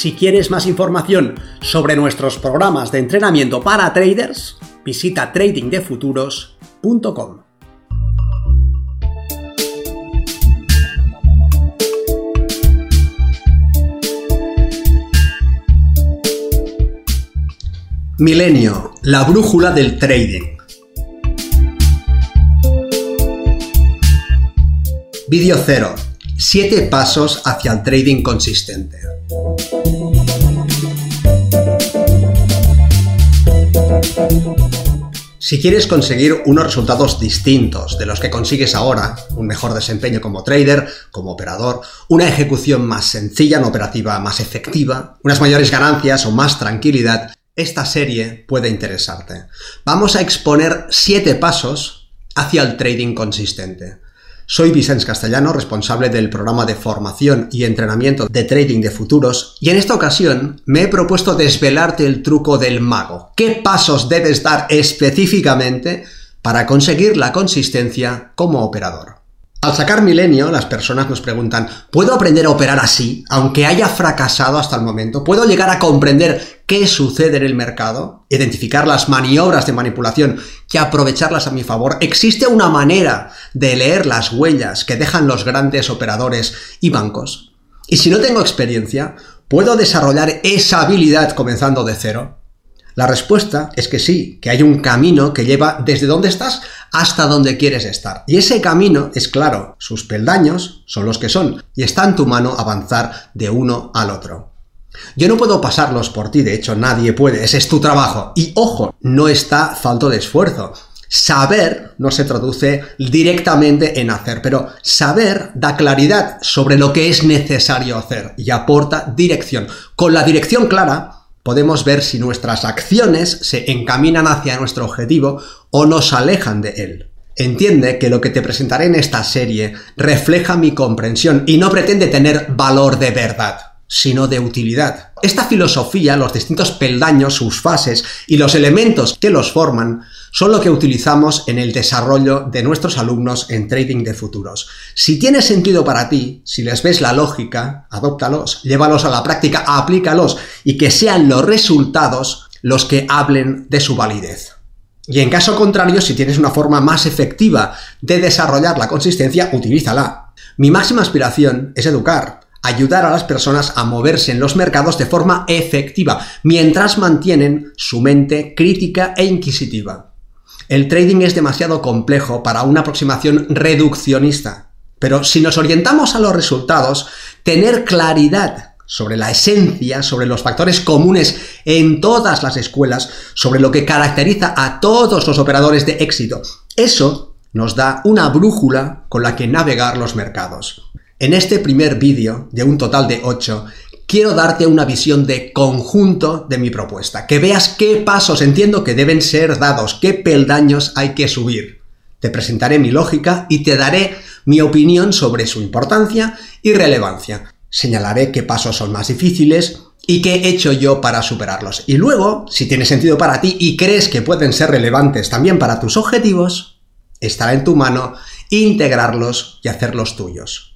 Si quieres más información sobre nuestros programas de entrenamiento para traders, visita tradingdefuturos.com. Milenio, la brújula del trading. Vídeo 0. 7 pasos hacia el trading consistente. Si quieres conseguir unos resultados distintos de los que consigues ahora, un mejor desempeño como trader, como operador, una ejecución más sencilla, una operativa más efectiva, unas mayores ganancias o más tranquilidad, esta serie puede interesarte. Vamos a exponer 7 pasos hacia el trading consistente. Soy Vicente Castellano, responsable del programa de formación y entrenamiento de trading de futuros, y en esta ocasión me he propuesto desvelarte el truco del mago. ¿Qué pasos debes dar específicamente para conseguir la consistencia como operador? Al sacar Milenio, las personas nos preguntan, ¿puedo aprender a operar así, aunque haya fracasado hasta el momento? ¿Puedo llegar a comprender qué sucede en el mercado? ¿Identificar las maniobras de manipulación y aprovecharlas a mi favor? ¿Existe una manera de leer las huellas que dejan los grandes operadores y bancos? Y si no tengo experiencia, ¿puedo desarrollar esa habilidad comenzando de cero? La respuesta es que sí, que hay un camino que lleva desde donde estás hasta donde quieres estar. Y ese camino es claro, sus peldaños son los que son, y está en tu mano avanzar de uno al otro. Yo no puedo pasarlos por ti, de hecho nadie puede, ese es tu trabajo. Y ojo, no está falto de esfuerzo. Saber no se traduce directamente en hacer, pero saber da claridad sobre lo que es necesario hacer y aporta dirección. Con la dirección clara, podemos ver si nuestras acciones se encaminan hacia nuestro objetivo o nos alejan de él. Entiende que lo que te presentaré en esta serie refleja mi comprensión y no pretende tener valor de verdad, sino de utilidad. Esta filosofía, los distintos peldaños, sus fases y los elementos que los forman son lo que utilizamos en el desarrollo de nuestros alumnos en trading de futuros. Si tiene sentido para ti, si les ves la lógica, adóptalos, llévalos a la práctica, aplícalos y que sean los resultados los que hablen de su validez. Y en caso contrario, si tienes una forma más efectiva de desarrollar la consistencia, utilízala. Mi máxima aspiración es educar, ayudar a las personas a moverse en los mercados de forma efectiva, mientras mantienen su mente crítica e inquisitiva. El trading es demasiado complejo para una aproximación reduccionista. Pero si nos orientamos a los resultados, tener claridad sobre la esencia, sobre los factores comunes en todas las escuelas, sobre lo que caracteriza a todos los operadores de éxito, eso nos da una brújula con la que navegar los mercados. En este primer vídeo, de un total de 8, quiero darte una visión de conjunto de mi propuesta, que veas qué pasos entiendo que deben ser dados, qué peldaños hay que subir. Te presentaré mi lógica y te daré mi opinión sobre su importancia y relevancia. Señalaré qué pasos son más difíciles y qué he hecho yo para superarlos. Y luego, si tiene sentido para ti y crees que pueden ser relevantes también para tus objetivos, estará en tu mano integrarlos y hacerlos tuyos.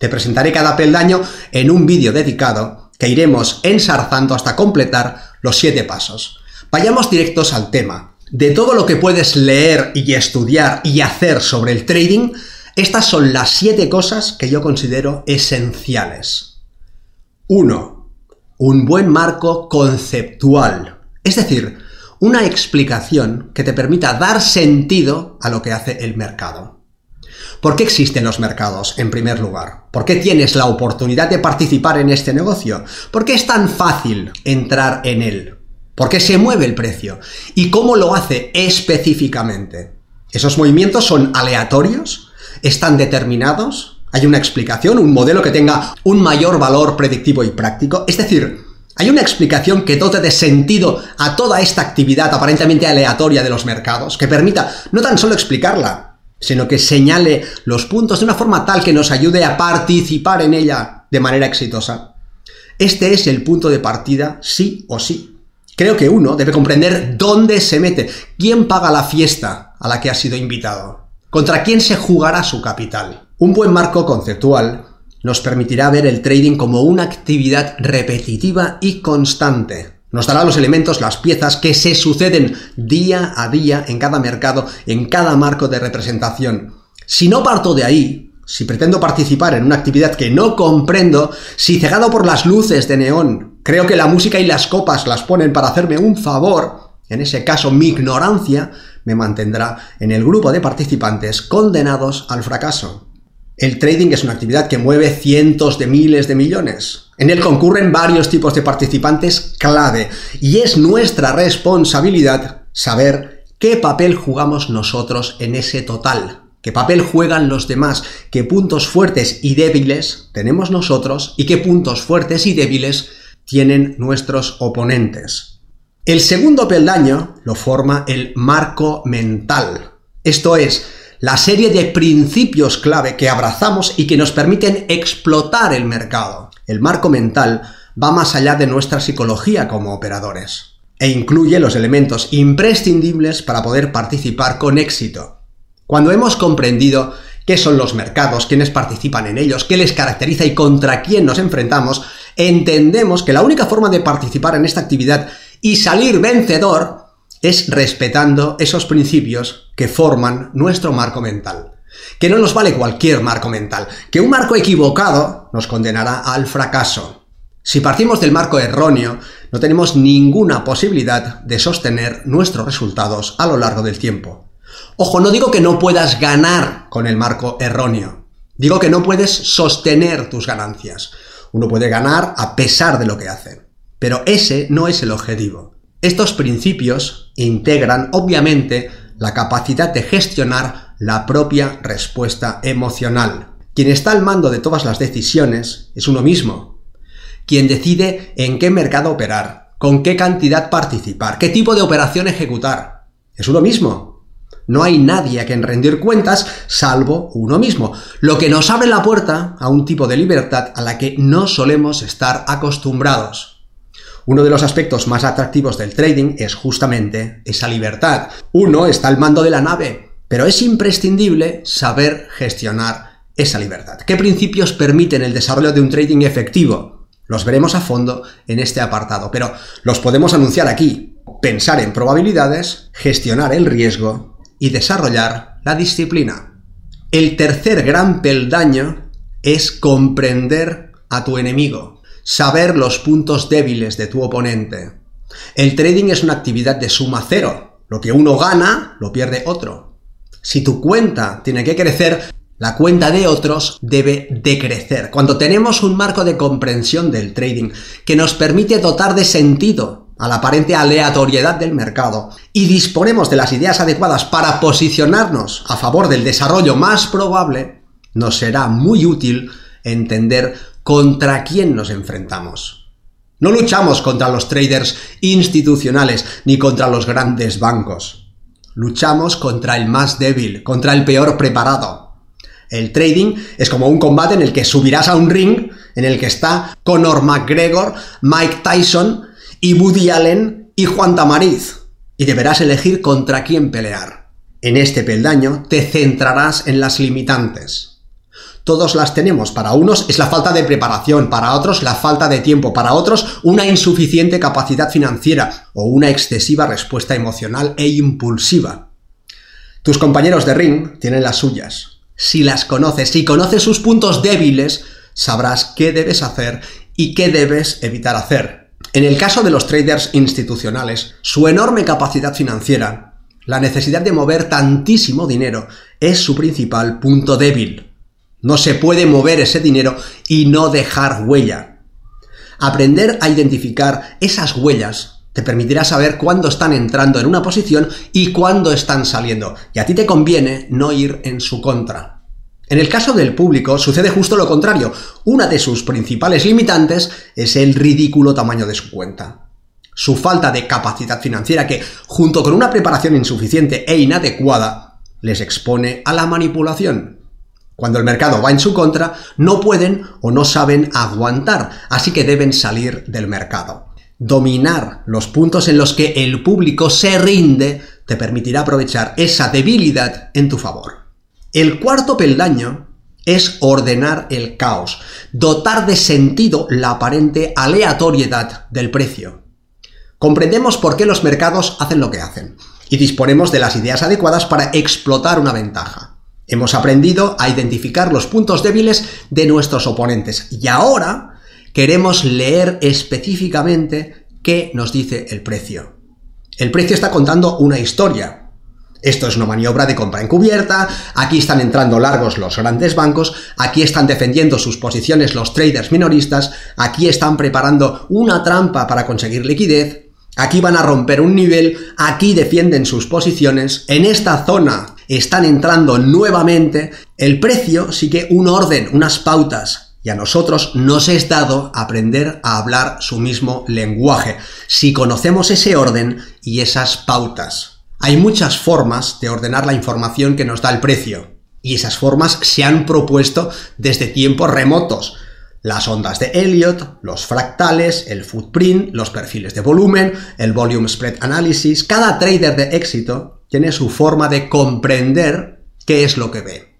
Te presentaré cada peldaño en un vídeo dedicado que iremos ensarzando hasta completar los siete pasos. Vayamos directos al tema. De todo lo que puedes leer y estudiar y hacer sobre el trading, estas son las siete cosas que yo considero esenciales. 1. Un buen marco conceptual. Es decir, una explicación que te permita dar sentido a lo que hace el mercado. ¿Por qué existen los mercados, en primer lugar? ¿Por qué tienes la oportunidad de participar en este negocio? ¿Por qué es tan fácil entrar en él? ¿Por qué se mueve el precio? ¿Y cómo lo hace específicamente? ¿Esos movimientos son aleatorios? ¿Están determinados? ¿Hay una explicación, un modelo que tenga un mayor valor predictivo y práctico? Es decir, ¿Hay una explicación que dote de sentido a toda esta actividad aparentemente aleatoria de los mercados, que permita no tan solo explicarla, sino que señale los puntos de una forma tal que nos ayude a participar en ella de manera exitosa? Este es el punto de partida, sí o sí. Creo que uno debe comprender dónde se mete, quién paga la fiesta a la que ha sido invitado, contra quién se jugará su capital. Un buen marco conceptual nos permitirá ver el trading como una actividad repetitiva y constante. Nos dará los elementos, las piezas que se suceden día a día en cada mercado, en cada marco de representación. Si no parto de ahí, si pretendo participar en una actividad que no comprendo, si cegado por las luces de neón, creo que la música y las copas las ponen para hacerme un favor, en ese caso mi ignorancia me mantendrá en el grupo de participantes condenados al fracaso. El trading es una actividad que mueve cientos de miles de millones. En él concurren varios tipos de participantes clave y es nuestra responsabilidad saber qué papel jugamos nosotros en ese total, qué papel juegan los demás, qué puntos fuertes y débiles tenemos nosotros y qué puntos fuertes y débiles tienen nuestros oponentes. El segundo peldaño lo forma el marco mental. Esto es, la serie de principios clave que abrazamos y que nos permiten explotar el mercado. El marco mental va más allá de nuestra psicología como operadores e incluye los elementos imprescindibles para poder participar con éxito. Cuando hemos comprendido qué son los mercados, quiénes participan en ellos, qué les caracteriza y contra quién nos enfrentamos, entendemos que la única forma de participar en esta actividad y salir vencedor es respetando esos principios que forman nuestro marco mental. Que no nos vale cualquier marco mental, que un marco equivocado nos condenará al fracaso. Si partimos del marco erróneo, no tenemos ninguna posibilidad de sostener nuestros resultados a lo largo del tiempo. Ojo, no digo que no puedas ganar con el marco erróneo, digo que no puedes sostener tus ganancias. Uno puede ganar a pesar de lo que hace, pero ese no es el objetivo. Estos principios integran, obviamente, la capacidad de gestionar la propia respuesta emocional. Quien está al mando de todas las decisiones es uno mismo. Quien decide en qué mercado operar, con qué cantidad participar, qué tipo de operación ejecutar. Es uno mismo. No hay nadie a quien rendir cuentas salvo uno mismo, lo que nos abre la puerta a un tipo de libertad a la que no solemos estar acostumbrados. Uno de los aspectos más atractivos del trading es justamente esa libertad. Uno está al mando de la nave, pero es imprescindible saber gestionar esa libertad. ¿Qué principios permiten el desarrollo de un trading efectivo? Los veremos a fondo en este apartado, pero los podemos anunciar aquí. Pensar en probabilidades, gestionar el riesgo y desarrollar la disciplina. El tercer gran peldaño es comprender a tu enemigo saber los puntos débiles de tu oponente. El trading es una actividad de suma cero. Lo que uno gana, lo pierde otro. Si tu cuenta tiene que crecer, la cuenta de otros debe decrecer. Cuando tenemos un marco de comprensión del trading que nos permite dotar de sentido a la aparente aleatoriedad del mercado y disponemos de las ideas adecuadas para posicionarnos a favor del desarrollo más probable, nos será muy útil entender contra quién nos enfrentamos. No luchamos contra los traders institucionales ni contra los grandes bancos. Luchamos contra el más débil, contra el peor preparado. El trading es como un combate en el que subirás a un ring en el que está Conor McGregor, Mike Tyson y Woody Allen y Juan Tamariz. Y deberás elegir contra quién pelear. En este peldaño te centrarás en las limitantes todos las tenemos. Para unos es la falta de preparación, para otros la falta de tiempo, para otros una insuficiente capacidad financiera o una excesiva respuesta emocional e impulsiva. Tus compañeros de ring tienen las suyas. Si las conoces, si conoces sus puntos débiles, sabrás qué debes hacer y qué debes evitar hacer. En el caso de los traders institucionales, su enorme capacidad financiera, la necesidad de mover tantísimo dinero, es su principal punto débil. No se puede mover ese dinero y no dejar huella. Aprender a identificar esas huellas te permitirá saber cuándo están entrando en una posición y cuándo están saliendo. Y a ti te conviene no ir en su contra. En el caso del público sucede justo lo contrario. Una de sus principales limitantes es el ridículo tamaño de su cuenta. Su falta de capacidad financiera que, junto con una preparación insuficiente e inadecuada, les expone a la manipulación. Cuando el mercado va en su contra, no pueden o no saben aguantar, así que deben salir del mercado. Dominar los puntos en los que el público se rinde te permitirá aprovechar esa debilidad en tu favor. El cuarto peldaño es ordenar el caos, dotar de sentido la aparente aleatoriedad del precio. Comprendemos por qué los mercados hacen lo que hacen y disponemos de las ideas adecuadas para explotar una ventaja. Hemos aprendido a identificar los puntos débiles de nuestros oponentes. Y ahora queremos leer específicamente qué nos dice el precio. El precio está contando una historia, esto es una maniobra de compra encubierta, aquí están entrando largos los grandes bancos, aquí están defendiendo sus posiciones los traders minoristas, aquí están preparando una trampa para conseguir liquidez, aquí van a romper un nivel, aquí defienden sus posiciones, en esta zona están entrando nuevamente, el precio sigue un orden, unas pautas, y a nosotros nos es dado aprender a hablar su mismo lenguaje, si conocemos ese orden y esas pautas. Hay muchas formas de ordenar la información que nos da el precio, y esas formas se han propuesto desde tiempos remotos. Las ondas de Elliot, los fractales, el footprint, los perfiles de volumen, el volume spread analysis, cada trader de éxito tiene su forma de comprender qué es lo que ve.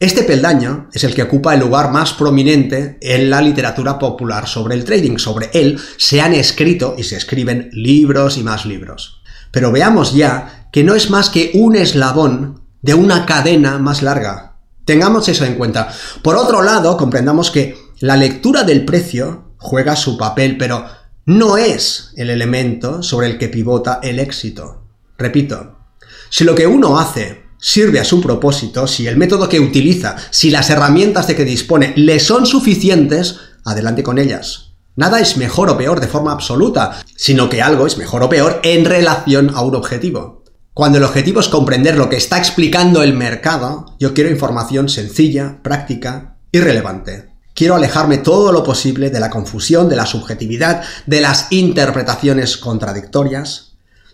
Este peldaño es el que ocupa el lugar más prominente en la literatura popular sobre el trading. Sobre él se han escrito y se escriben libros y más libros. Pero veamos ya que no es más que un eslabón de una cadena más larga. Tengamos eso en cuenta. Por otro lado, comprendamos que la lectura del precio juega su papel, pero no es el elemento sobre el que pivota el éxito. Repito, si lo que uno hace sirve a su propósito, si el método que utiliza, si las herramientas de que dispone le son suficientes, adelante con ellas. Nada es mejor o peor de forma absoluta, sino que algo es mejor o peor en relación a un objetivo. Cuando el objetivo es comprender lo que está explicando el mercado, yo quiero información sencilla, práctica y relevante. Quiero alejarme todo lo posible de la confusión, de la subjetividad, de las interpretaciones contradictorias.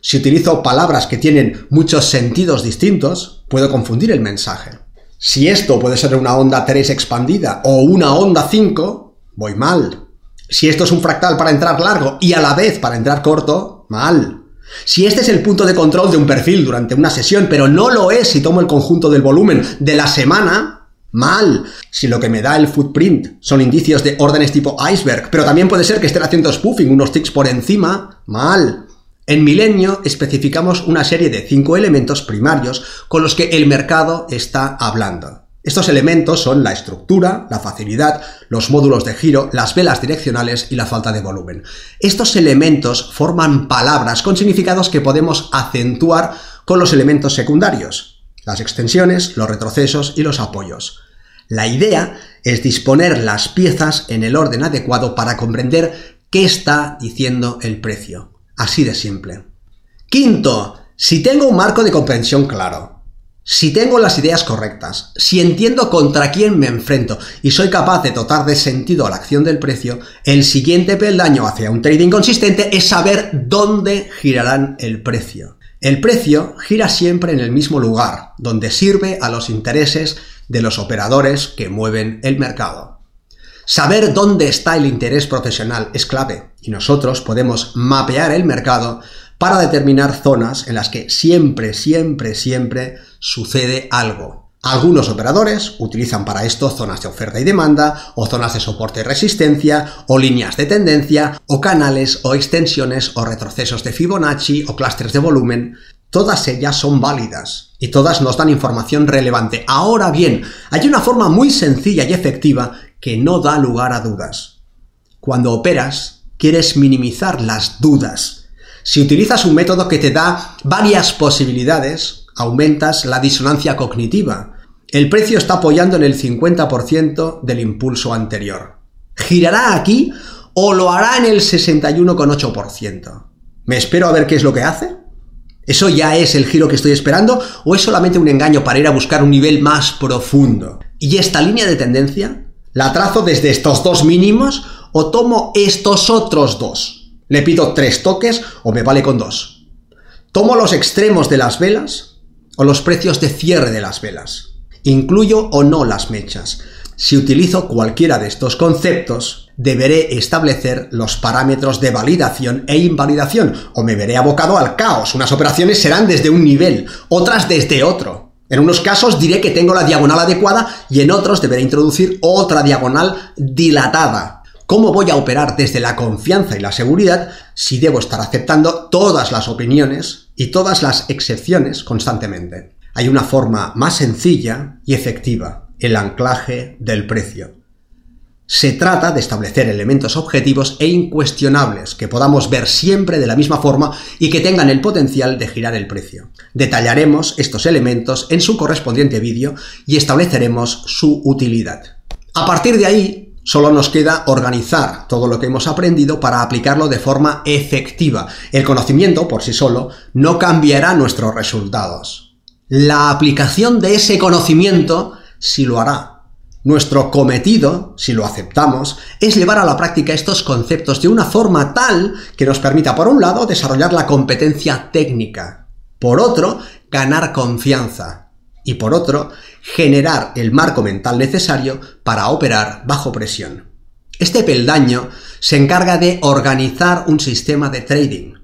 Si utilizo palabras que tienen muchos sentidos distintos, puedo confundir el mensaje. Si esto puede ser una onda 3 expandida o una onda 5, voy mal. Si esto es un fractal para entrar largo y a la vez para entrar corto, mal. Si este es el punto de control de un perfil durante una sesión, pero no lo es si tomo el conjunto del volumen de la semana, mal. Si lo que me da el footprint son indicios de órdenes tipo iceberg, pero también puede ser que estén haciendo spoofing, unos ticks por encima, mal. En Milenio especificamos una serie de cinco elementos primarios con los que el mercado está hablando. Estos elementos son la estructura, la facilidad, los módulos de giro, las velas direccionales y la falta de volumen. Estos elementos forman palabras con significados que podemos acentuar con los elementos secundarios, las extensiones, los retrocesos y los apoyos. La idea es disponer las piezas en el orden adecuado para comprender qué está diciendo el precio. Así de simple. Quinto, si tengo un marco de comprensión claro, si tengo las ideas correctas, si entiendo contra quién me enfrento y soy capaz de dotar de sentido a la acción del precio, el siguiente peldaño hacia un trading consistente es saber dónde girarán el precio. El precio gira siempre en el mismo lugar, donde sirve a los intereses de los operadores que mueven el mercado. Saber dónde está el interés profesional es clave y nosotros podemos mapear el mercado para determinar zonas en las que siempre, siempre, siempre sucede algo. Algunos operadores utilizan para esto zonas de oferta y demanda, o zonas de soporte y resistencia, o líneas de tendencia, o canales, o extensiones, o retrocesos de Fibonacci, o clústeres de volumen. Todas ellas son válidas y todas nos dan información relevante. Ahora bien, hay una forma muy sencilla y efectiva que no da lugar a dudas. Cuando operas, quieres minimizar las dudas si utilizas un método que te da varias posibilidades, aumentas la disonancia cognitiva. El precio está apoyando en el 50% del impulso anterior. ¿Girará aquí o lo hará en el 61,8%? ¿Me espero a ver qué es lo que hace? ¿Eso ya es el giro que estoy esperando o es solamente un engaño para ir a buscar un nivel más profundo? ¿Y esta línea de tendencia la trazo desde estos dos mínimos o tomo estos otros dos? ¿Le pido tres toques o me vale con dos? ¿Tomo los extremos de las velas o los precios de cierre de las velas? ¿Incluyo o no las mechas? Si utilizo cualquiera de estos conceptos, deberé establecer los parámetros de validación e invalidación, o me veré abocado al caos. Unas operaciones serán desde un nivel, otras desde otro. En unos casos diré que tengo la diagonal adecuada y en otros deberé introducir otra diagonal dilatada. ¿Cómo voy a operar desde la confianza y la seguridad si debo estar aceptando todas las opiniones y todas las excepciones constantemente? Hay una forma más sencilla y efectiva, el anclaje del precio. Se trata de establecer elementos objetivos e incuestionables que podamos ver siempre de la misma forma y que tengan el potencial de girar el precio. Detallaremos estos elementos en su correspondiente vídeo y estableceremos su utilidad. A partir de ahí, solo nos queda organizar todo lo que hemos aprendido para aplicarlo de forma efectiva. El conocimiento por sí solo no cambiará nuestros resultados. La aplicación de ese conocimiento sí lo hará. Nuestro cometido, si lo aceptamos, es llevar a la práctica estos conceptos de una forma tal que nos permita, por un lado, desarrollar la competencia técnica, por otro, ganar confianza y por otro, generar el marco mental necesario para operar bajo presión. Este peldaño se encarga de organizar un sistema de trading,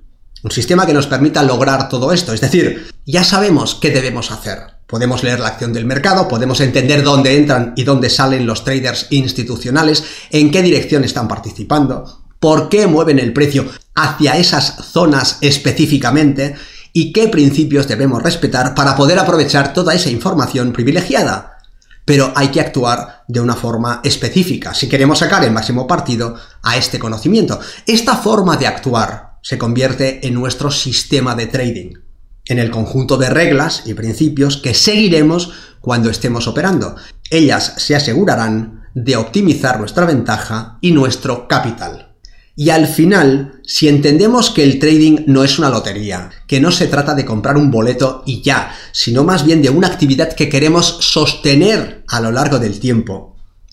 un sistema que nos permita lograr todo esto, es decir, ya sabemos qué debemos hacer, Podemos leer la acción del mercado, podemos entender dónde entran y dónde salen los traders institucionales, en qué dirección están participando, por qué mueven el precio hacia esas zonas específicamente y qué principios debemos respetar para poder aprovechar toda esa información privilegiada. Pero hay que actuar de una forma específica si queremos sacar el máximo partido a este conocimiento. Esta forma de actuar se convierte en nuestro sistema de trading en el conjunto de reglas y principios que seguiremos cuando estemos operando. Ellas se asegurarán de optimizar nuestra ventaja y nuestro capital. Y al final, si entendemos que el trading no es una lotería, que no se trata de comprar un boleto y ya, sino más bien de una actividad que queremos sostener a lo largo del tiempo,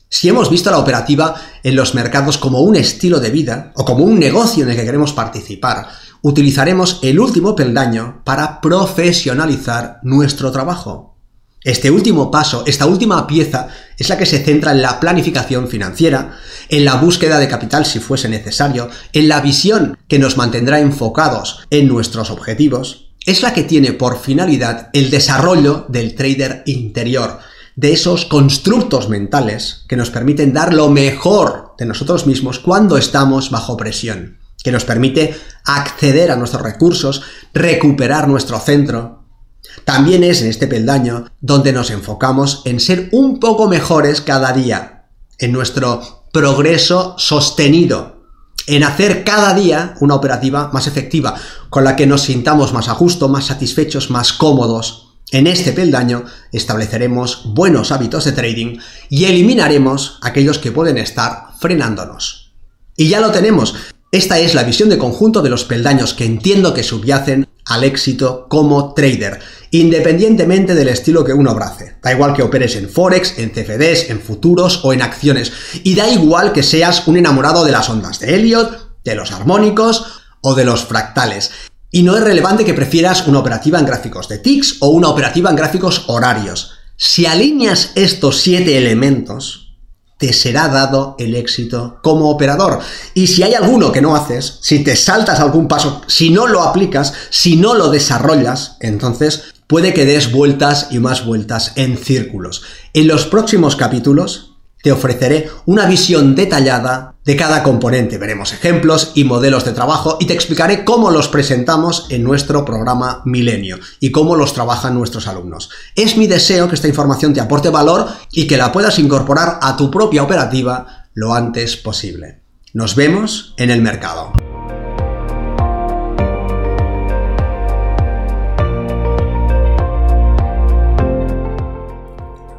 si hemos visto la operativa en los mercados como un estilo de vida o como un negocio en el que queremos participar, utilizaremos el último peldaño para profesionalizar nuestro trabajo. Este último paso, esta última pieza, es la que se centra en la planificación financiera, en la búsqueda de capital si fuese necesario, en la visión que nos mantendrá enfocados en nuestros objetivos, es la que tiene por finalidad el desarrollo del trader interior, de esos constructos mentales que nos permiten dar lo mejor de nosotros mismos cuando estamos bajo presión que nos permite acceder a nuestros recursos, recuperar nuestro centro. También es en este peldaño donde nos enfocamos en ser un poco mejores cada día, en nuestro progreso sostenido, en hacer cada día una operativa más efectiva, con la que nos sintamos más a gusto, más satisfechos, más cómodos. En este peldaño estableceremos buenos hábitos de trading y eliminaremos aquellos que pueden estar frenándonos. Y ya lo tenemos, esta es la visión de conjunto de los peldaños que entiendo que subyacen al éxito como trader, independientemente del estilo que uno abrace. Da igual que operes en Forex, en CFDs, en futuros o en acciones. Y da igual que seas un enamorado de las ondas de Elliot, de los armónicos o de los fractales. Y no es relevante que prefieras una operativa en gráficos de ticks o una operativa en gráficos horarios. Si alineas estos siete elementos, te será dado el éxito como operador. Y si hay alguno que no haces, si te saltas algún paso, si no lo aplicas, si no lo desarrollas, entonces puede que des vueltas y más vueltas en círculos. En los próximos capítulos te ofreceré una visión detallada de cada componente. Veremos ejemplos y modelos de trabajo y te explicaré cómo los presentamos en nuestro programa Milenio y cómo los trabajan nuestros alumnos. Es mi deseo que esta información te aporte valor y que la puedas incorporar a tu propia operativa lo antes posible. Nos vemos en el mercado.